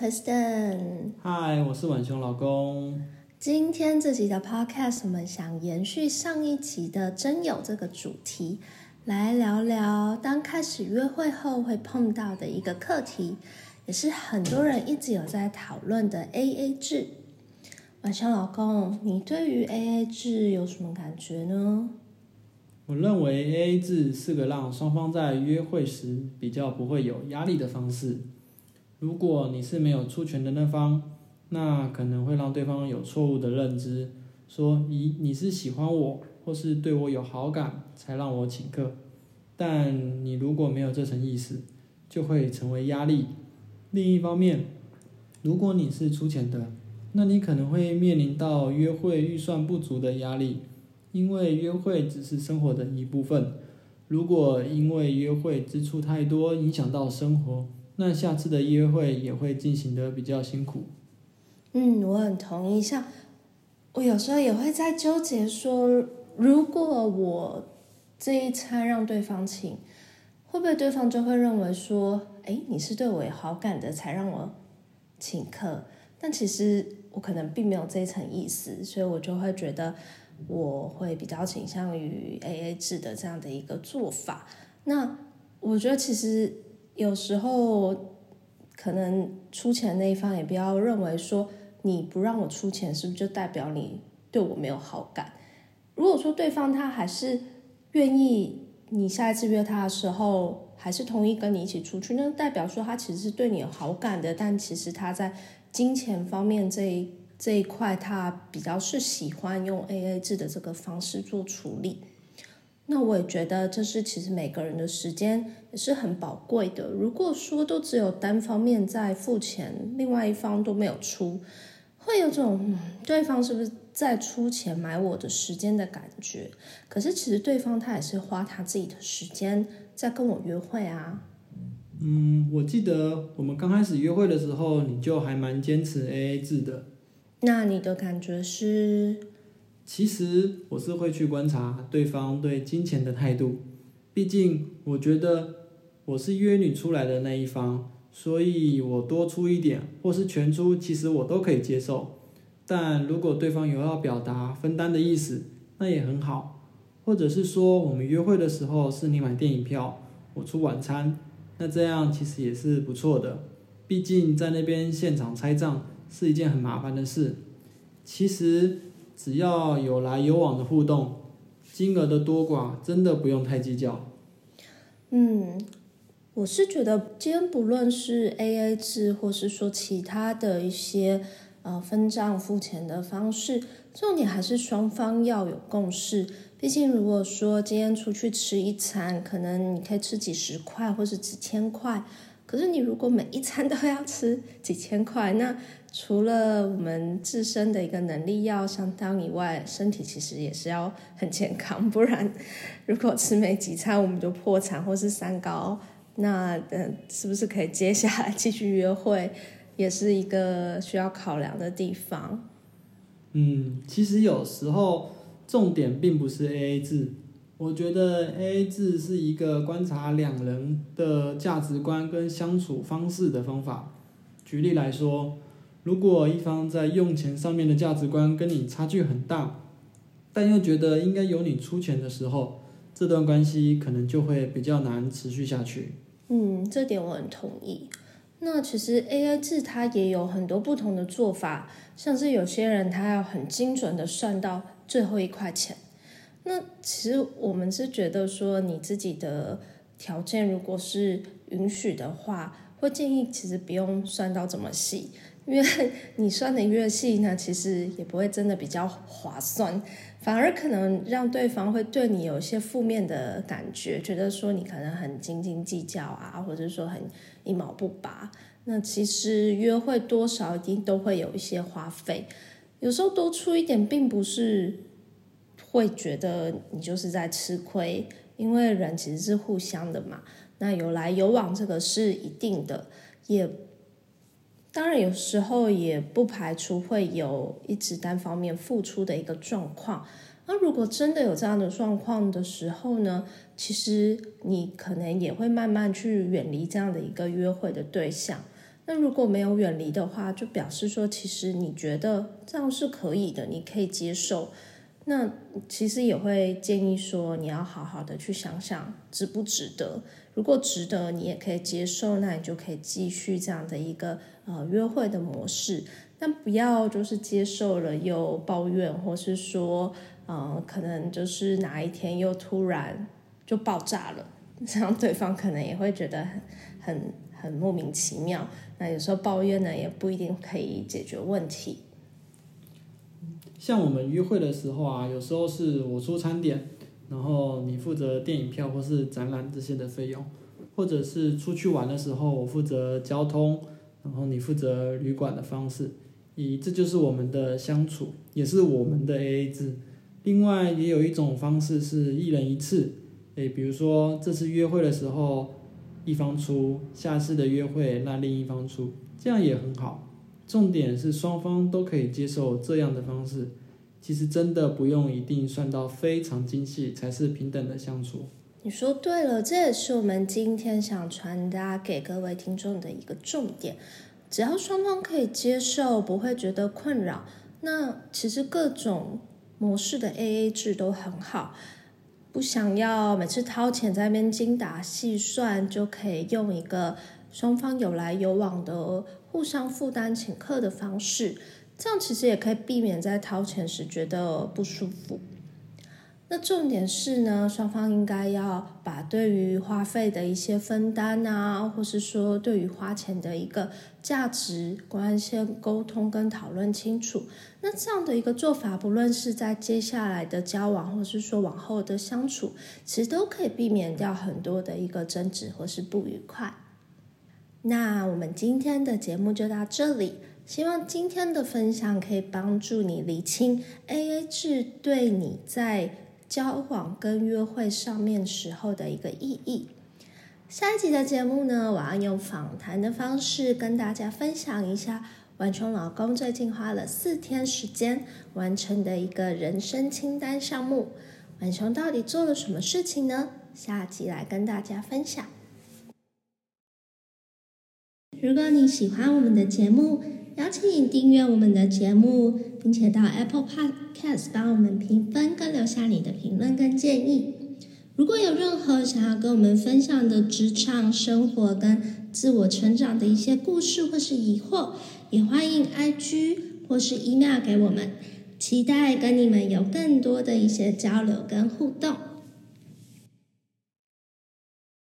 Kristen。嗨，我是晚雄老公。今天这集的 Podcast，我们想延续上一集的真有这个主题，来聊聊当开始约会后会碰到的一个课题，也是很多人一直有在讨论的 AA 制。晚上老公，你对于 AA 制有什么感觉呢？我认为 AA 制是个让双方在约会时比较不会有压力的方式。如果你是没有出拳的那方，那可能会让对方有错误的认知，说咦你是喜欢我或是对我有好感才让我请客，但你如果没有这层意思，就会成为压力。另一方面，如果你是出钱的，那你可能会面临到约会预算不足的压力，因为约会只是生活的一部分，如果因为约会支出太多影响到生活，那下次的约会也会进行的比较辛苦。嗯，我很同意。像我有时候也会在纠结，说如果我这一餐让对方请，会不会对方就会认为说，哎，你是对我有好感的才让我请客？但其实我可能并没有这一层意思，所以我就会觉得我会比较倾向于 A A 制的这样的一个做法。那我觉得其实有时候可能出钱那一方也不要认为说。你不让我出钱，是不是就代表你对我没有好感？如果说对方他还是愿意，你下一次约他的时候还是同意跟你一起出去，那代表说他其实是对你有好感的。但其实他在金钱方面这一这一块，他比较是喜欢用 A A 制的这个方式做处理。那我也觉得这是其实每个人的时间也是很宝贵的。如果说都只有单方面在付钱，另外一方都没有出。会有种对方是不是在出钱买我的时间的感觉？可是其实对方他也是花他自己的时间在跟我约会啊。嗯，我记得我们刚开始约会的时候，你就还蛮坚持 A A 制的。那你的感觉是？其实我是会去观察对方对金钱的态度，毕竟我觉得我是约你出来的那一方。所以我多出一点，或是全出，其实我都可以接受。但如果对方有要表达分担的意思，那也很好。或者是说，我们约会的时候是你买电影票，我出晚餐，那这样其实也是不错的。毕竟在那边现场拆账是一件很麻烦的事。其实只要有来有往的互动，金额的多寡真的不用太计较。嗯。我是觉得，今天不论是 A A 制，或是说其他的一些呃分账付钱的方式，重点还是双方要有共识。毕竟，如果说今天出去吃一餐，可能你可以吃几十块或是几千块，可是你如果每一餐都要吃几千块，那除了我们自身的一个能力要相当以外，身体其实也是要很健康，不然如果吃没几餐我们就破产或是三高。那嗯，是不是可以接下来继续约会，也是一个需要考量的地方。嗯，其实有时候重点并不是 A A 制，我觉得 A A 制是一个观察两人的价值观跟相处方式的方法。举例来说，如果一方在用钱上面的价值观跟你差距很大，但又觉得应该由你出钱的时候。这段关系可能就会比较难持续下去。嗯，这点我很同意。那其实 A A 制它也有很多不同的做法，像是有些人他要很精准的算到最后一块钱。那其实我们是觉得说，你自己的条件如果是允许的话，会建议其实不用算到这么细，因为 你算的越细呢，其实也不会真的比较划算。反而可能让对方会对你有一些负面的感觉，觉得说你可能很斤斤计较啊，或者说很一毛不拔。那其实约会多少一定都会有一些花费，有时候多出一点，并不是会觉得你就是在吃亏，因为人其实是互相的嘛。那有来有往，这个是一定的，也当然有时候也不排除会有一直单方面付出的一个状况。那如果真的有这样的状况的时候呢，其实你可能也会慢慢去远离这样的一个约会的对象。那如果没有远离的话，就表示说其实你觉得这样是可以的，你可以接受。那其实也会建议说，你要好好的去想想值不值得。如果值得，你也可以接受，那你就可以继续这样的一个呃约会的模式。但不要就是接受了又抱怨，或是说，呃，可能就是哪一天又突然就爆炸了，这样对方可能也会觉得很很很莫名其妙。那有时候抱怨呢，也不一定可以解决问题。像我们约会的时候啊，有时候是我出餐点，然后你负责电影票或是展览这些的费用，或者是出去玩的时候我负责交通，然后你负责旅馆的方式，以这就是我们的相处，也是我们的 A A 制。另外也有一种方式是一人一次，诶，比如说这次约会的时候一方出，下次的约会那另一方出，这样也很好。重点是双方都可以接受这样的方式，其实真的不用一定算到非常精细才是平等的相处。你说对了，这也是我们今天想传达给各位听众的一个重点。只要双方可以接受，不会觉得困扰，那其实各种模式的 AA 制都很好。不想要每次掏钱在那边精打细算，就可以用一个双方有来有往的。互相负担请客的方式，这样其实也可以避免在掏钱时觉得不舒服。那重点是呢，双方应该要把对于花费的一些分担啊，或是说对于花钱的一个价值观先沟通跟讨论清楚。那这样的一个做法，不论是在接下来的交往，或是说往后的相处，其实都可以避免掉很多的一个争执或是不愉快。那我们今天的节目就到这里，希望今天的分享可以帮助你理清 A A 制对你在交往跟约会上面时候的一个意义。下一集的节目呢，我要用访谈的方式跟大家分享一下婉琼老公最近花了四天时间完成的一个人生清单项目。婉琼到底做了什么事情呢？下集来跟大家分享。如果你喜欢我们的节目，邀请你订阅我们的节目，并且到 Apple Podcast 帮我们评分跟留下你的评论跟建议。如果有任何想要跟我们分享的职场生活跟自我成长的一些故事或是疑惑，也欢迎 IG 或是 email 给我们，期待跟你们有更多的一些交流跟互动。